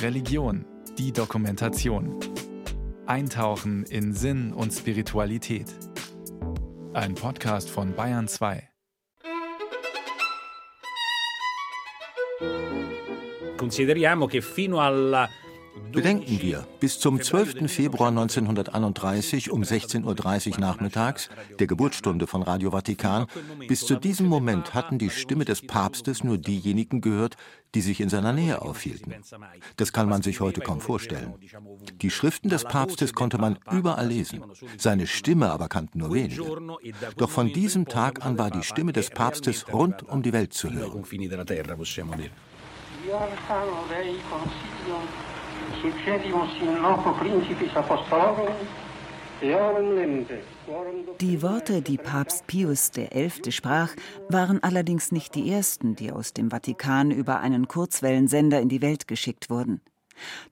Religion, die Dokumentation. Eintauchen in Sinn und Spiritualität. Ein Podcast von Bayern 2. Consideriamo che fino alla Bedenken wir, bis zum 12. Februar 1931 um 16.30 Uhr nachmittags, der Geburtsstunde von Radio Vatikan, bis zu diesem Moment hatten die Stimme des Papstes nur diejenigen gehört, die sich in seiner Nähe aufhielten. Das kann man sich heute kaum vorstellen. Die Schriften des Papstes konnte man überall lesen, seine Stimme aber kannten nur wenige. Doch von diesem Tag an war die Stimme des Papstes rund um die Welt zu hören. Die Worte, die Papst Pius XI. sprach, waren allerdings nicht die ersten, die aus dem Vatikan über einen Kurzwellensender in die Welt geschickt wurden.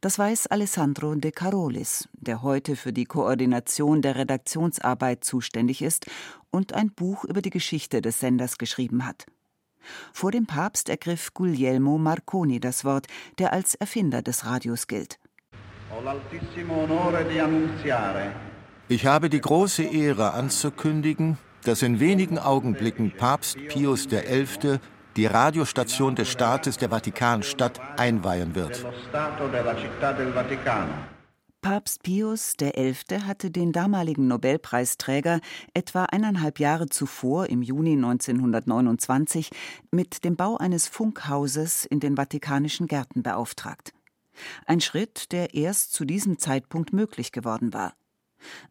Das weiß Alessandro De Carolis, der heute für die Koordination der Redaktionsarbeit zuständig ist und ein Buch über die Geschichte des Senders geschrieben hat. Vor dem Papst ergriff Guglielmo Marconi das Wort, der als Erfinder des Radios gilt. Ich habe die große Ehre anzukündigen, dass in wenigen Augenblicken Papst Pius XI. die Radiostation des Staates der Vatikanstadt einweihen wird. Papst Pius XI. hatte den damaligen Nobelpreisträger etwa eineinhalb Jahre zuvor, im Juni 1929, mit dem Bau eines Funkhauses in den Vatikanischen Gärten beauftragt. Ein Schritt, der erst zu diesem Zeitpunkt möglich geworden war.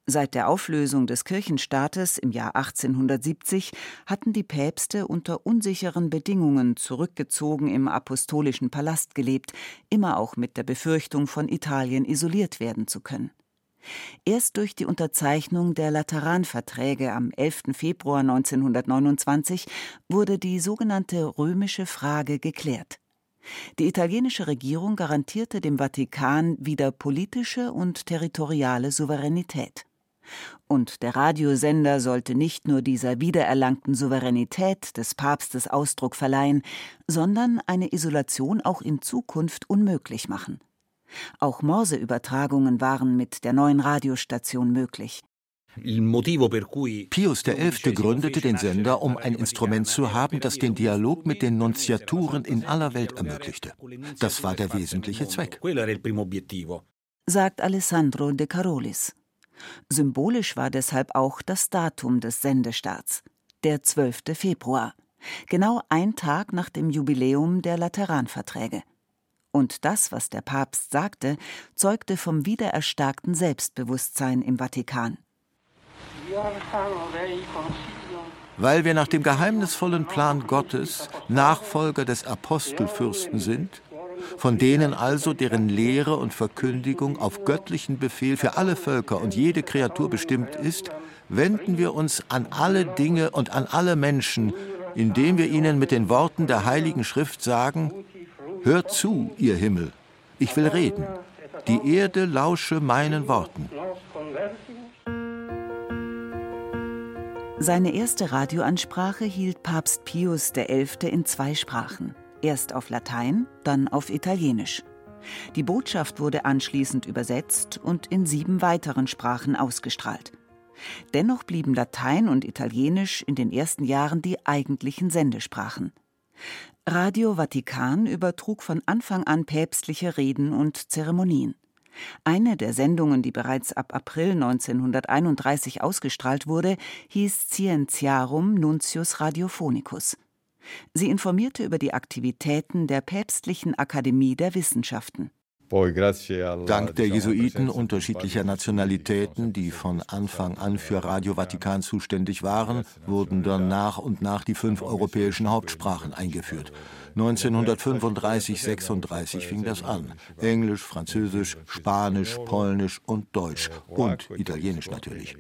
Seit der Auflösung des Kirchenstaates im Jahr 1870 hatten die Päpste unter unsicheren Bedingungen zurückgezogen im apostolischen Palast gelebt, immer auch mit der Befürchtung, von Italien isoliert werden zu können. Erst durch die Unterzeichnung der Lateranverträge am 11. Februar 1929 wurde die sogenannte römische Frage geklärt. Die italienische Regierung garantierte dem Vatikan wieder politische und territoriale Souveränität. Und der Radiosender sollte nicht nur dieser wiedererlangten Souveränität des Papstes Ausdruck verleihen, sondern eine Isolation auch in Zukunft unmöglich machen. Auch Morseübertragungen waren mit der neuen Radiostation möglich. Pius XI. gründete den Sender, um ein Instrument zu haben, das den Dialog mit den Nunziaturen in aller Welt ermöglichte. Das war der wesentliche Zweck. Sagt Alessandro De Carolis. Symbolisch war deshalb auch das Datum des Sendestarts, der 12. Februar, genau ein Tag nach dem Jubiläum der Lateranverträge. Und das, was der Papst sagte, zeugte vom wiedererstarkten Selbstbewusstsein im Vatikan. Weil wir nach dem geheimnisvollen Plan Gottes Nachfolger des Apostelfürsten sind, von denen also deren Lehre und Verkündigung auf göttlichen Befehl für alle Völker und jede Kreatur bestimmt ist, wenden wir uns an alle Dinge und an alle Menschen, indem wir ihnen mit den Worten der Heiligen Schrift sagen, Hört zu, ihr Himmel, ich will reden, die Erde lausche meinen Worten. Seine erste Radioansprache hielt Papst Pius XI. in zwei Sprachen, erst auf Latein, dann auf Italienisch. Die Botschaft wurde anschließend übersetzt und in sieben weiteren Sprachen ausgestrahlt. Dennoch blieben Latein und Italienisch in den ersten Jahren die eigentlichen Sendesprachen. Radio Vatikan übertrug von Anfang an päpstliche Reden und Zeremonien. Eine der Sendungen, die bereits ab April 1931 ausgestrahlt wurde, hieß Scientiarum Nuntius Radiophonicus. Sie informierte über die Aktivitäten der Päpstlichen Akademie der Wissenschaften. Dank der Jesuiten unterschiedlicher Nationalitäten, die von Anfang an für Radio Vatikan zuständig waren, wurden dann nach und nach die fünf europäischen Hauptsprachen eingeführt. 1935, 36 fing das an. Englisch, Französisch, Spanisch, Polnisch und Deutsch und Italienisch natürlich.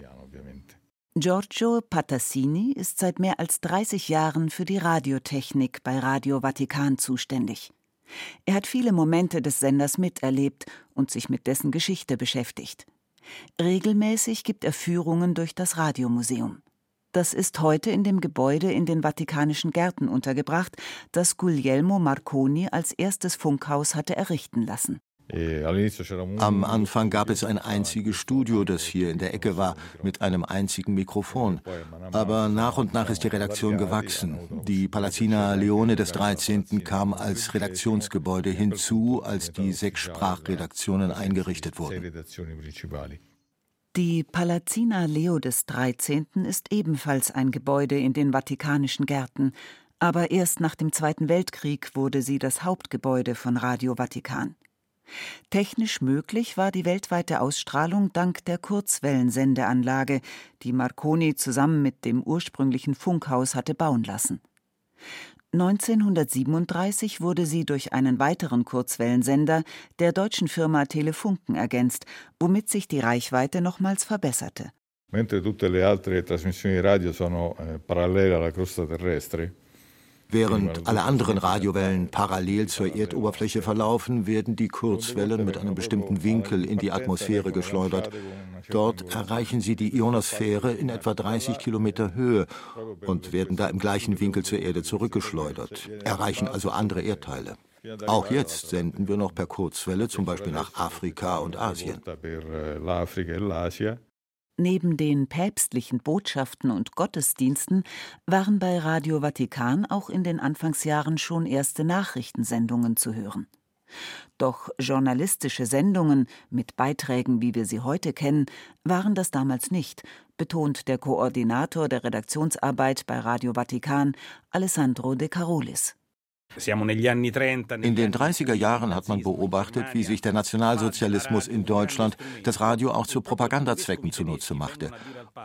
Giorgio Patassini ist seit mehr als 30 Jahren für die Radiotechnik bei Radio Vatikan zuständig. Er hat viele Momente des Senders miterlebt und sich mit dessen Geschichte beschäftigt. Regelmäßig gibt er Führungen durch das Radiomuseum. Das ist heute in dem Gebäude in den Vatikanischen Gärten untergebracht, das Guglielmo Marconi als erstes Funkhaus hatte errichten lassen. Am Anfang gab es ein einziges Studio, das hier in der Ecke war, mit einem einzigen Mikrofon. Aber nach und nach ist die Redaktion gewachsen. Die Palazzina Leone des 13. kam als Redaktionsgebäude hinzu, als die sechs Sprachredaktionen eingerichtet wurden. Die Palazzina Leo des 13. ist ebenfalls ein Gebäude in den Vatikanischen Gärten, aber erst nach dem Zweiten Weltkrieg wurde sie das Hauptgebäude von Radio Vatikan. Technisch möglich war die weltweite Ausstrahlung dank der Kurzwellensendeanlage, die Marconi zusammen mit dem ursprünglichen Funkhaus hatte bauen lassen. 1937 wurde sie durch einen weiteren Kurzwellensender der deutschen Firma Telefunken ergänzt, womit sich die Reichweite nochmals verbesserte. Mentre tutte le altre trasmissioni radio sono eh, alla crosta terrestre, Während alle anderen Radiowellen parallel zur Erdoberfläche verlaufen, werden die Kurzwellen mit einem bestimmten Winkel in die Atmosphäre geschleudert. Dort erreichen sie die Ionosphäre in etwa 30 Kilometer Höhe und werden da im gleichen Winkel zur Erde zurückgeschleudert, erreichen also andere Erdteile. Auch jetzt senden wir noch per Kurzwelle zum Beispiel nach Afrika und Asien. Neben den päpstlichen Botschaften und Gottesdiensten waren bei Radio Vatikan auch in den Anfangsjahren schon erste Nachrichtensendungen zu hören. Doch journalistische Sendungen mit Beiträgen, wie wir sie heute kennen, waren das damals nicht, betont der Koordinator der Redaktionsarbeit bei Radio Vatikan, Alessandro De Carolis. In den 30er Jahren hat man beobachtet, wie sich der Nationalsozialismus in Deutschland das Radio auch zu Propagandazwecken zunutze machte.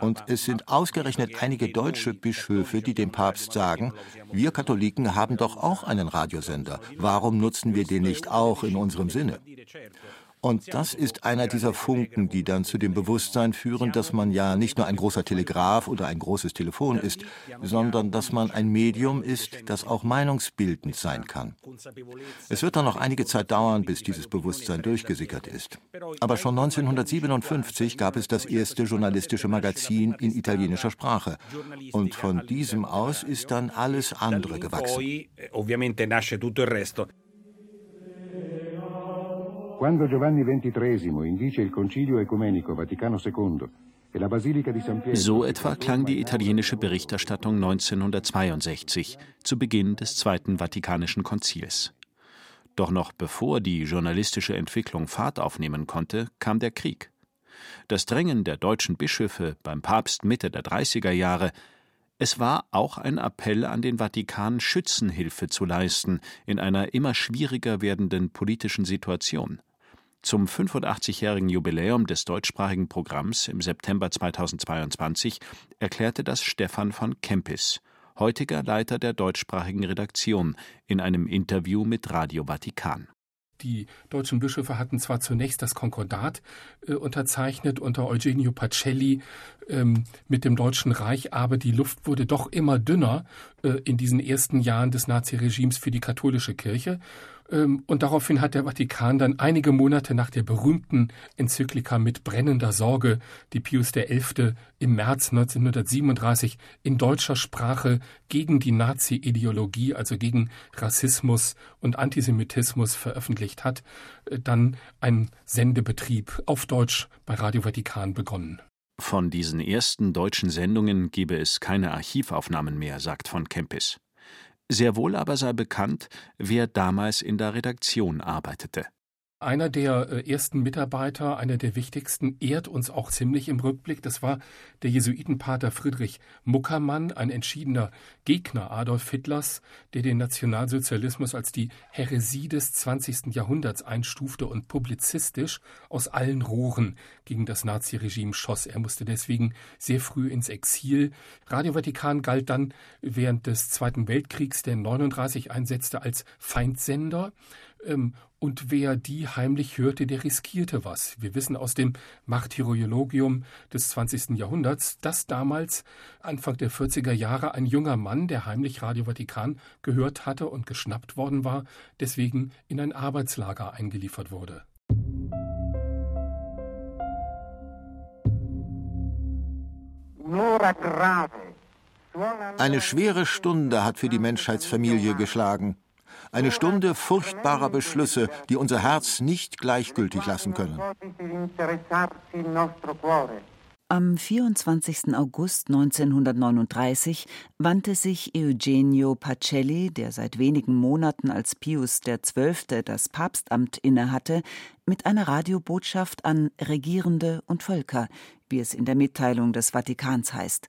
Und es sind ausgerechnet einige deutsche Bischöfe, die dem Papst sagen, wir Katholiken haben doch auch einen Radiosender. Warum nutzen wir den nicht auch in unserem Sinne? Und das ist einer dieser Funken, die dann zu dem Bewusstsein führen, dass man ja nicht nur ein großer Telegraph oder ein großes Telefon ist, sondern dass man ein Medium ist, das auch meinungsbildend sein kann. Es wird dann noch einige Zeit dauern, bis dieses Bewusstsein durchgesickert ist. Aber schon 1957 gab es das erste journalistische Magazin in italienischer Sprache. Und von diesem aus ist dann alles andere gewachsen. Quando Giovanni XXIII indice il Concilio Ecumenico Vaticano II e so etwa klang die italienische Berichterstattung 1962, zu Beginn des Zweiten Vatikanischen Konzils. Doch noch bevor die journalistische Entwicklung Fahrt aufnehmen konnte, kam der Krieg. Das Drängen der deutschen Bischöfe beim Papst Mitte der 30er Jahre es war auch ein Appell an den Vatikan, Schützenhilfe zu leisten in einer immer schwieriger werdenden politischen Situation. Zum 85-jährigen Jubiläum des deutschsprachigen Programms im September 2022 erklärte das Stefan von Kempis, heutiger Leiter der deutschsprachigen Redaktion, in einem Interview mit Radio Vatikan. Die deutschen Bischöfe hatten zwar zunächst das Konkordat äh, unterzeichnet unter Eugenio Pacelli ähm, mit dem Deutschen Reich, aber die Luft wurde doch immer dünner äh, in diesen ersten Jahren des Naziregimes für die katholische Kirche. Ähm, und daraufhin hat der Vatikan dann einige Monate nach der berühmten Enzyklika mit brennender Sorge, die Pius XI. im März 1937 in deutscher Sprache gegen die Nazi-Ideologie, also gegen Rassismus und Antisemitismus veröffentlicht hat, äh, dann einen Sendebetrieb auf Deutsch bei Radio Vatikan begonnen. Von diesen ersten deutschen Sendungen gebe es keine Archivaufnahmen mehr, sagt von Kempis. Sehr wohl aber sei bekannt, wer damals in der Redaktion arbeitete einer der äh, ersten Mitarbeiter, einer der wichtigsten, ehrt uns auch ziemlich im Rückblick. Das war der Jesuitenpater Friedrich Muckermann, ein entschiedener Gegner Adolf Hitlers, der den Nationalsozialismus als die Häresie des 20. Jahrhunderts einstufte und publizistisch aus allen Rohren gegen das Naziregime schoss. Er musste deswegen sehr früh ins Exil. Radio Vatikan galt dann während des Zweiten Weltkriegs, der 39 einsetzte, als Feindsender. Ähm, und wer die heimlich hörte, der riskierte was. Wir wissen aus dem Martyrologium des 20. Jahrhunderts, dass damals, Anfang der 40er Jahre, ein junger Mann, der heimlich Radio Vatikan gehört hatte und geschnappt worden war, deswegen in ein Arbeitslager eingeliefert wurde. Eine schwere Stunde hat für die Menschheitsfamilie geschlagen. Eine Stunde furchtbarer Beschlüsse, die unser Herz nicht gleichgültig lassen können. Am 24. August 1939 wandte sich Eugenio Pacelli, der seit wenigen Monaten als Pius XII. das Papstamt innehatte, mit einer Radiobotschaft an Regierende und Völker, wie es in der Mitteilung des Vatikans heißt.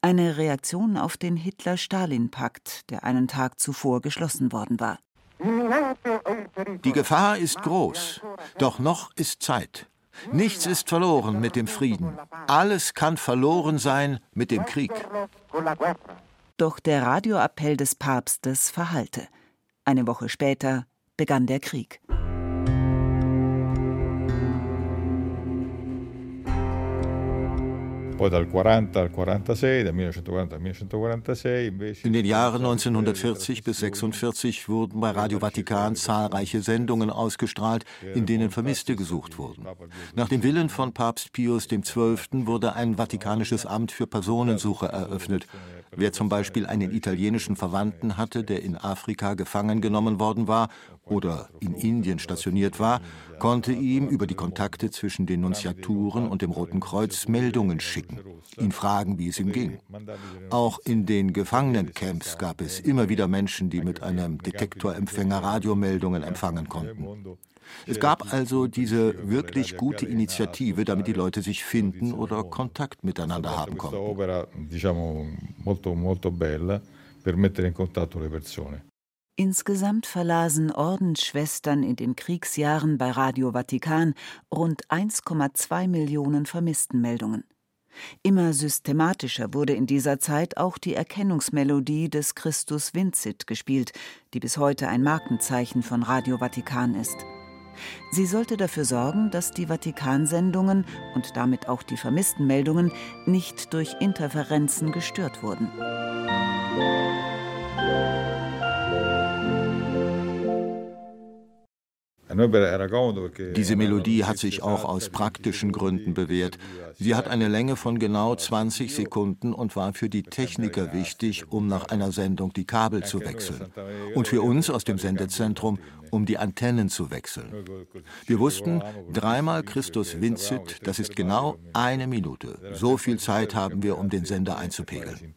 Eine Reaktion auf den Hitler-Stalin-Pakt, der einen Tag zuvor geschlossen worden war. Die Gefahr ist groß, doch noch ist Zeit. Nichts ist verloren mit dem Frieden. Alles kann verloren sein mit dem Krieg. Doch der Radioappell des Papstes verhallte. Eine Woche später begann der Krieg. In den Jahren 1940 bis 1946 wurden bei Radio Vatikan zahlreiche Sendungen ausgestrahlt, in denen Vermisste gesucht wurden. Nach dem Willen von Papst Pius XII. wurde ein vatikanisches Amt für Personensuche eröffnet. Wer zum Beispiel einen italienischen Verwandten hatte, der in Afrika gefangen genommen worden war oder in Indien stationiert war, konnte ihm über die Kontakte zwischen den Nunziaturen und dem Roten Kreuz Meldungen schicken, ihn fragen, wie es ihm ging. Auch in den Gefangenencamps gab es immer wieder Menschen, die mit einem Detektorempfänger Radiomeldungen empfangen konnten. Es gab also diese wirklich gute Initiative, damit die Leute sich finden oder Kontakt miteinander haben konnten. Insgesamt verlasen Ordensschwestern in den Kriegsjahren bei Radio Vatikan rund 1,2 Millionen Vermisstenmeldungen. Immer systematischer wurde in dieser Zeit auch die Erkennungsmelodie des Christus Vincit gespielt, die bis heute ein Markenzeichen von Radio Vatikan ist. Sie sollte dafür sorgen, dass die Vatikansendungen und damit auch die Vermisstenmeldungen nicht durch Interferenzen gestört wurden. Diese Melodie hat sich auch aus praktischen Gründen bewährt. Sie hat eine Länge von genau 20 Sekunden und war für die Techniker wichtig, um nach einer Sendung die Kabel zu wechseln. Und für uns aus dem Sendezentrum, um die Antennen zu wechseln. Wir wussten, dreimal Christus Vincit, das ist genau eine Minute. So viel Zeit haben wir, um den Sender einzupegeln.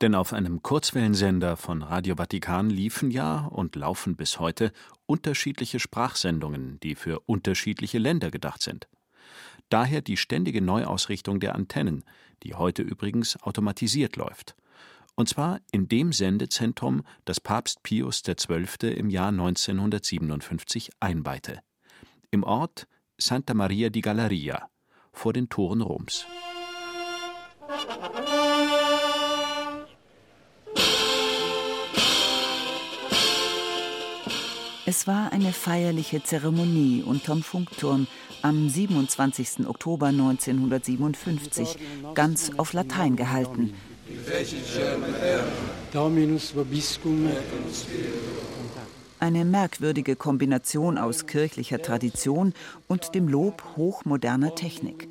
Denn auf einem Kurzwellensender von Radio Vatikan liefen ja und laufen bis heute unterschiedliche Sprachsendungen, die für unterschiedliche Länder gedacht sind. Daher die ständige Neuausrichtung der Antennen, die heute übrigens automatisiert läuft. Und zwar in dem Sendezentrum, das Papst Pius XII. im Jahr 1957 einweihte. Im Ort Santa Maria di Galleria, vor den Toren Roms. Es war eine feierliche Zeremonie unterm Funkturm am 27. Oktober 1957, ganz auf Latein gehalten. Eine merkwürdige Kombination aus kirchlicher Tradition und dem Lob hochmoderner Technik.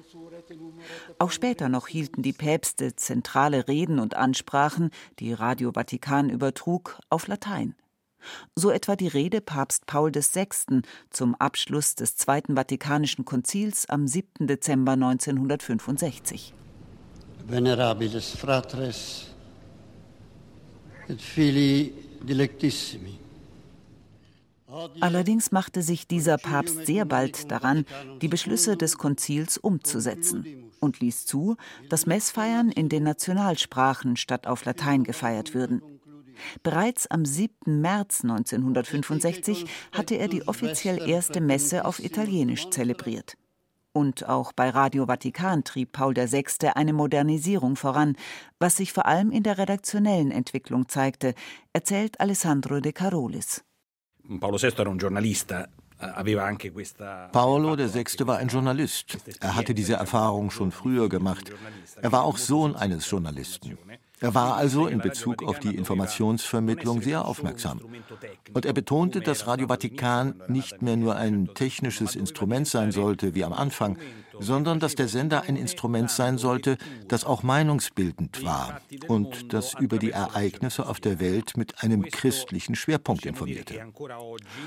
Auch später noch hielten die Päpste zentrale Reden und Ansprachen, die Radio Vatikan übertrug, auf Latein so etwa die Rede Papst Paul VI. zum Abschluss des Zweiten Vatikanischen Konzils am 7. Dezember 1965. Venerabilis fratres et fili dilectissimi. Allerdings machte sich dieser Papst sehr bald daran, die Beschlüsse des Konzils umzusetzen und ließ zu, dass Messfeiern in den Nationalsprachen statt auf Latein gefeiert würden. Bereits am 7. März 1965 hatte er die offiziell erste Messe auf Italienisch zelebriert. Und auch bei Radio Vatikan trieb Paul VI. eine Modernisierung voran, was sich vor allem in der redaktionellen Entwicklung zeigte, erzählt Alessandro De Carolis. Paolo VI era un giornalista Paolo VI. war ein Journalist. Er hatte diese Erfahrung schon früher gemacht. Er war auch Sohn eines Journalisten. Er war also in Bezug auf die Informationsvermittlung sehr aufmerksam. Und er betonte, dass Radio Vatikan nicht mehr nur ein technisches Instrument sein sollte wie am Anfang. sondern dass der Sender ein Instrument sein sollte, das auch meinungsbildend war und das über die Ereignisse auf der Welt mit einem christlichen Schwerpunkt informierte.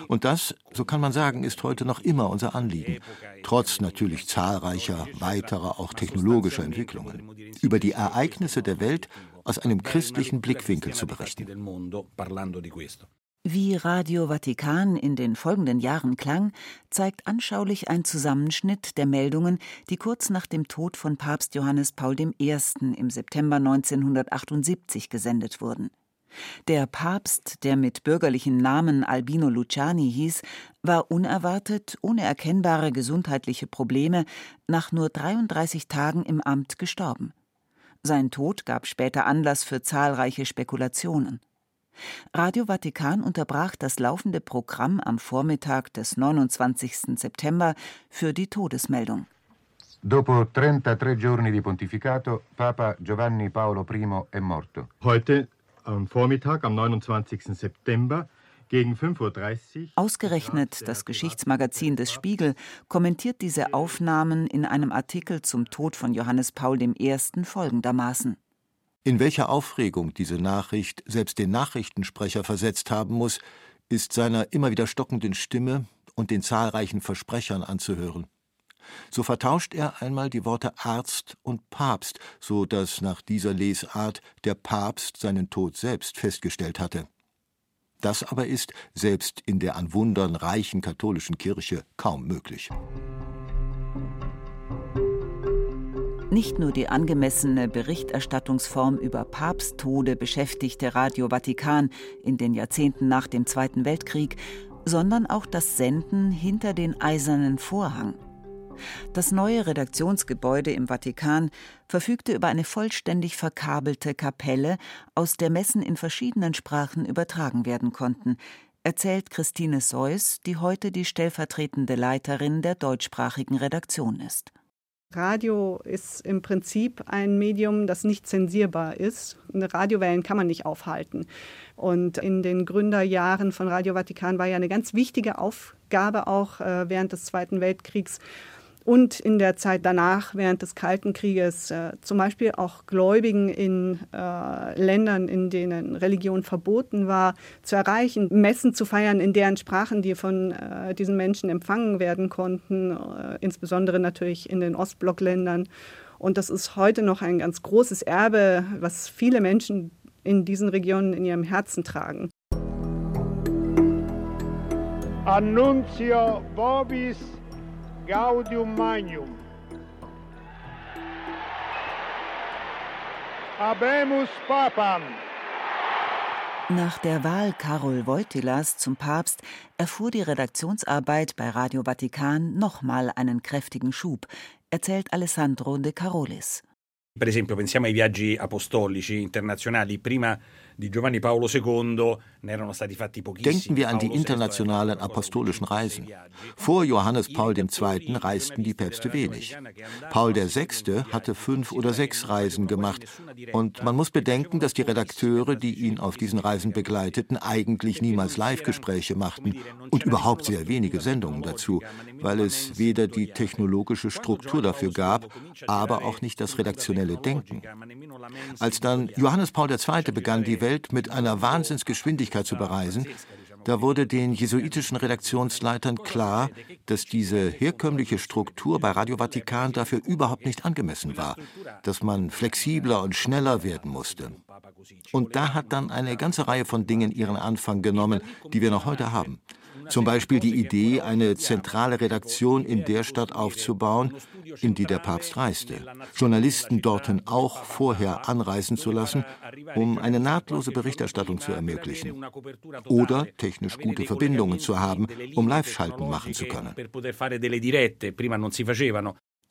Und das, so kann man sagen, ist heute noch immer unser Anliegen, trotz natürlich zahlreicher weiterer, auch technologischer Entwicklungen, über die Ereignisse der Welt aus einem christlichen Blickwinkel zu berichten. Wie Radio Vatikan in den folgenden Jahren klang, zeigt anschaulich ein Zusammenschnitt der Meldungen, die kurz nach dem Tod von Papst Johannes Paul I. im September 1978 gesendet wurden. Der Papst, der mit bürgerlichen Namen Albino Luciani hieß, war unerwartet, ohne erkennbare gesundheitliche Probleme, nach nur 33 Tagen im Amt gestorben. Sein Tod gab später Anlass für zahlreiche Spekulationen. Radio Vatikan unterbrach das laufende Programm am Vormittag des 29. September für die Todesmeldung. Dopo 33 giorni di pontificato, Papa Giovanni Paolo I è morto. Heute am Vormittag, am 29. September, gegen 5.30 Uhr. Ausgerechnet das Geschichtsmagazin des Spiegel kommentiert diese Aufnahmen in einem Artikel zum Tod von Johannes Paul I. folgendermaßen. In welcher Aufregung diese Nachricht selbst den Nachrichtensprecher versetzt haben muss, ist seiner immer wieder stockenden Stimme und den zahlreichen Versprechern anzuhören. So vertauscht er einmal die Worte Arzt und Papst, so dass nach dieser Lesart der Papst seinen Tod selbst festgestellt hatte. Das aber ist, selbst in der an Wundern reichen katholischen Kirche, kaum möglich. Nicht nur die angemessene Berichterstattungsform über Papsttode beschäftigte Radio Vatikan in den Jahrzehnten nach dem Zweiten Weltkrieg, sondern auch das Senden hinter den eisernen Vorhang. Das neue Redaktionsgebäude im Vatikan verfügte über eine vollständig verkabelte Kapelle, aus der Messen in verschiedenen Sprachen übertragen werden konnten, erzählt Christine Seuss, die heute die stellvertretende Leiterin der deutschsprachigen Redaktion ist. Radio ist im Prinzip ein Medium, das nicht zensierbar ist. Radiowellen kann man nicht aufhalten. Und in den Gründerjahren von Radio Vatikan war ja eine ganz wichtige Aufgabe auch äh, während des Zweiten Weltkriegs, und in der Zeit danach, während des Kalten Krieges, äh, zum Beispiel auch Gläubigen in äh, Ländern, in denen Religion verboten war, zu erreichen, Messen zu feiern in deren Sprachen, die von äh, diesen Menschen empfangen werden konnten, äh, insbesondere natürlich in den Ostblockländern. Und das ist heute noch ein ganz großes Erbe, was viele Menschen in diesen Regionen in ihrem Herzen tragen. Annunzio vobis Gaudium Magnum. Habemus Papam. Nach der Wahl Karol Wojtylas zum Papst erfuhr die Redaktionsarbeit bei Radio Vatikan nochmal einen kräftigen Schub, erzählt Alessandro De Carolis. Per esempio, pensiamo ai viaggi apostolici internazionali. Prima di Giovanni Paolo II Denken wir an die internationalen apostolischen Reisen. Vor Johannes Paul II. reisten die Päpste wenig. Paul VI. hatte fünf oder sechs Reisen gemacht. Und man muss bedenken, dass die Redakteure, die ihn auf diesen Reisen begleiteten, eigentlich niemals Live-Gespräche machten und überhaupt sehr wenige Sendungen dazu, weil es weder die technologische Struktur dafür gab, aber auch nicht das redaktionelle Denken. Als dann Johannes Paul II. begann, die Welt mit einer Wahnsinnsgeschwindigkeit zu bereisen, da wurde den jesuitischen Redaktionsleitern klar, dass diese herkömmliche Struktur bei Radio Vatikan dafür überhaupt nicht angemessen war, dass man flexibler und schneller werden musste. Und da hat dann eine ganze Reihe von Dingen ihren Anfang genommen, die wir noch heute haben. Zum Beispiel die Idee, eine zentrale Redaktion in der Stadt aufzubauen, in die der Papst reiste. Journalisten dorthin auch vorher anreisen zu lassen, um eine nahtlose Berichterstattung zu ermöglichen. Oder technisch gute Verbindungen zu haben, um Live-Schalten machen zu können.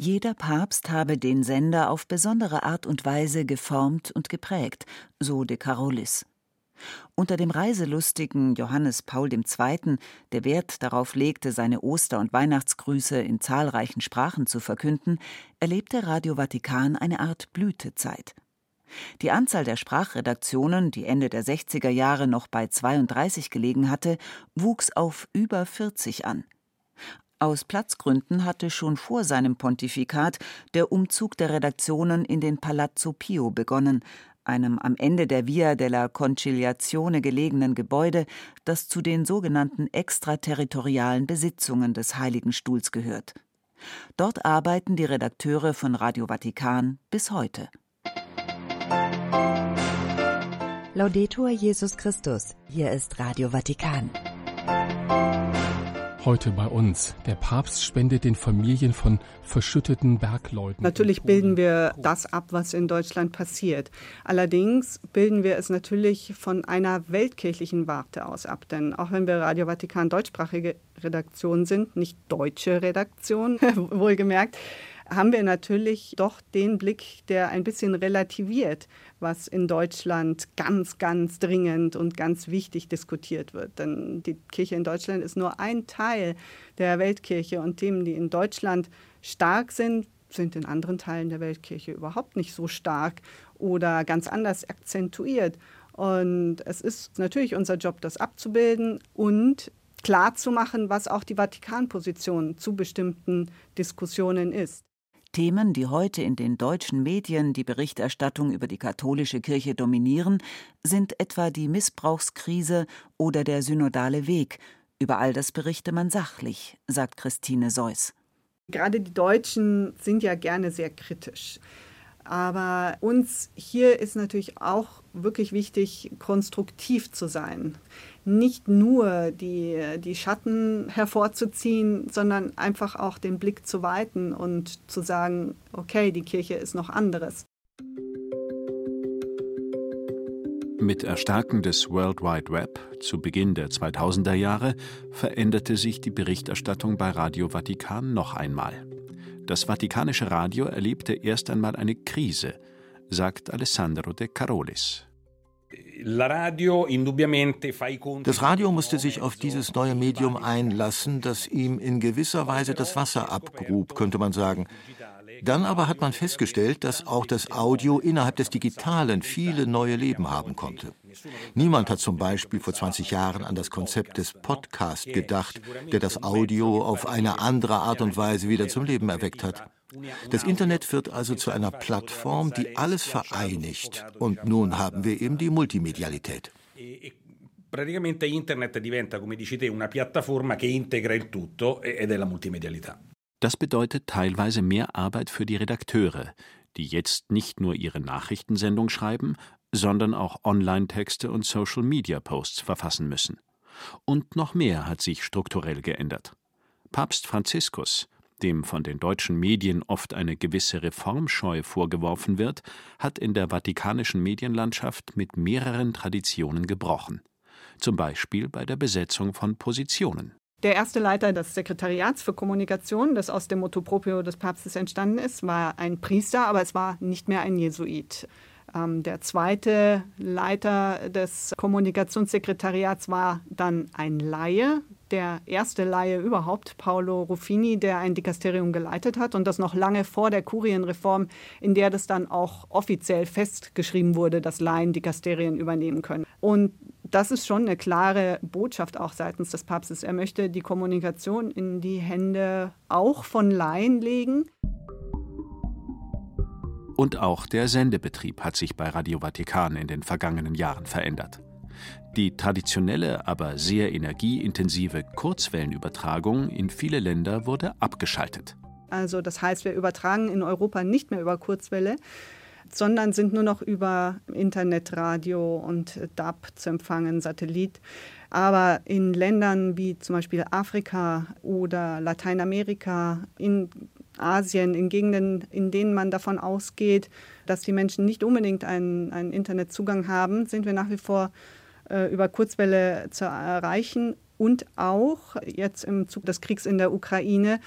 Jeder Papst habe den Sender auf besondere Art und Weise geformt und geprägt, so de Carolis. Unter dem reiselustigen Johannes Paul II., der Wert darauf legte, seine Oster- und Weihnachtsgrüße in zahlreichen Sprachen zu verkünden, erlebte Radio Vatikan eine Art Blütezeit. Die Anzahl der Sprachredaktionen, die Ende der 60er Jahre noch bei 32 gelegen hatte, wuchs auf über 40 an. Aus Platzgründen hatte schon vor seinem Pontifikat der Umzug der Redaktionen in den Palazzo Pio begonnen, einem am Ende der Via della Conciliazione gelegenen Gebäude, das zu den sogenannten extraterritorialen Besitzungen des Heiligen Stuhls gehört. Dort arbeiten die Redakteure von Radio Vatikan bis heute. Laudetur Jesus Christus, hier ist Radio Vatikan. Heute bei uns. Der Papst spendet den Familien von verschütteten Bergleuten. Natürlich bilden wir das ab, was in Deutschland passiert. Allerdings bilden wir es natürlich von einer weltkirchlichen Warte aus ab. Denn auch wenn wir Radio Vatikan deutschsprachige Redaktion sind, nicht deutsche Redaktion, wohlgemerkt, haben wir natürlich doch den Blick, der ein bisschen relativiert, was in Deutschland ganz, ganz dringend und ganz wichtig diskutiert wird. Denn die Kirche in Deutschland ist nur ein Teil der Weltkirche und Themen, die in Deutschland stark sind, sind in anderen Teilen der Weltkirche überhaupt nicht so stark oder ganz anders akzentuiert. Und es ist natürlich unser Job, das abzubilden und klarzumachen, was auch die Vatikanposition zu bestimmten Diskussionen ist. Themen, die heute in den deutschen Medien die Berichterstattung über die katholische Kirche dominieren, sind etwa die Missbrauchskrise oder der synodale Weg. Über all das berichte man sachlich, sagt Christine Seuss. Gerade die Deutschen sind ja gerne sehr kritisch. Aber uns hier ist natürlich auch wirklich wichtig, konstruktiv zu sein. Nicht nur die, die Schatten hervorzuziehen, sondern einfach auch den Blick zu weiten und zu sagen, okay, die Kirche ist noch anderes. Mit Erstarken des World Wide Web zu Beginn der 2000er Jahre veränderte sich die Berichterstattung bei Radio Vatikan noch einmal. Das Vatikanische Radio erlebte erst einmal eine Krise, sagt Alessandro de Carolis. Das Radio musste sich auf dieses neue Medium einlassen, das ihm in gewisser Weise das Wasser abgrub, könnte man sagen. Dann aber hat man festgestellt, dass auch das Audio innerhalb des Digitalen viele neue Leben haben konnte. Niemand hat zum Beispiel vor 20 Jahren an das Konzept des Podcast gedacht, der das Audio auf eine andere Art und Weise wieder zum Leben erweckt hat. Das Internet wird also zu einer Plattform, die alles vereinigt. Und nun haben wir eben die Multimedialität. Praticamente Internet diventa, come dici te, una piattaforma che integra il tutto ed è la multimedialità. Das bedeutet teilweise mehr Arbeit für die Redakteure, die jetzt nicht nur ihre Nachrichtensendung schreiben, sondern auch Online-Texte und Social-Media-Posts verfassen müssen. Und noch mehr hat sich strukturell geändert. Papst Franziskus, dem von den deutschen Medien oft eine gewisse Reformscheu vorgeworfen wird, hat in der vatikanischen Medienlandschaft mit mehreren Traditionen gebrochen. Zum Beispiel bei der Besetzung von Positionen. Der erste Leiter des Sekretariats für Kommunikation, das aus dem Motto proprio des Papstes entstanden ist, war ein Priester, aber es war nicht mehr ein Jesuit. Ähm, der zweite Leiter des Kommunikationssekretariats war dann ein Laie, der erste Laie überhaupt, Paolo Ruffini, der ein Dikasterium geleitet hat und das noch lange vor der Kurienreform, in der das dann auch offiziell festgeschrieben wurde, dass Laien Dikasterien übernehmen können. Und das ist schon eine klare Botschaft auch seitens des Papstes. Er möchte die Kommunikation in die Hände auch von Laien legen. Und auch der Sendebetrieb hat sich bei Radio Vatikan in den vergangenen Jahren verändert. Die traditionelle, aber sehr energieintensive Kurzwellenübertragung in viele Länder wurde abgeschaltet. Also das heißt, wir übertragen in Europa nicht mehr über Kurzwelle, sondern sind nur noch über Internetradio und DAB zu empfangen, Satellit. Aber in Ländern wie zum Beispiel Afrika oder Lateinamerika, in Asien, in Gegenden, in denen man davon ausgeht, dass die Menschen nicht unbedingt einen, einen Internetzugang haben, sind wir nach wie vor äh, über Kurzwelle zu erreichen. Und auch jetzt im Zug des Kriegs in der Ukraine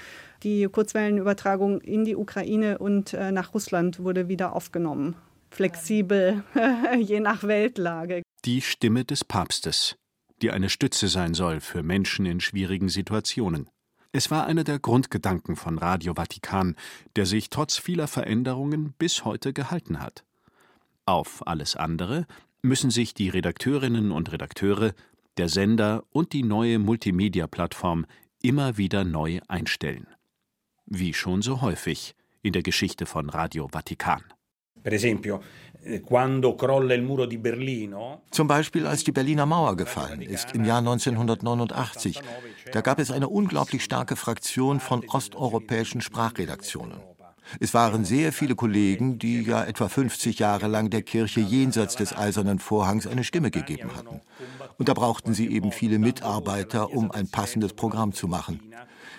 die Kurzwellenübertragung in die Ukraine und äh, nach Russland wurde wieder aufgenommen. Flexibel, je nach Weltlage. Die Stimme des Papstes, die eine Stütze sein soll für Menschen in schwierigen Situationen. Es war einer der Grundgedanken von Radio Vatikan, der sich trotz vieler Veränderungen bis heute gehalten hat. Auf alles andere müssen sich die Redakteurinnen und Redakteure, der Sender und die neue Multimedia-Plattform immer wieder neu einstellen. Wie schon so häufig in der Geschichte von Radio Vatikan. Zum Beispiel als die Berliner Mauer gefallen ist im Jahr 1989. Da gab es eine unglaublich starke Fraktion von osteuropäischen Sprachredaktionen. Es waren sehr viele Kollegen, die ja etwa 50 Jahre lang der Kirche jenseits des Eisernen Vorhangs eine Stimme gegeben hatten. Und da brauchten sie eben viele Mitarbeiter, um ein passendes Programm zu machen.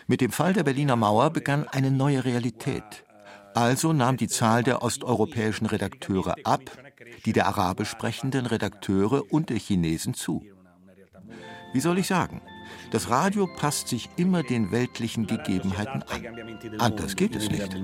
Mit dem Fall der Berliner Mauer begann eine neue Realität. Also nahm die Zahl der osteuropäischen Redakteure ab, die der arabisch sprechenden Redakteure und der Chinesen zu. Wie soll ich sagen? Das Radio passt sich immer den weltlichen Gegebenheiten an. Anders geht es nicht.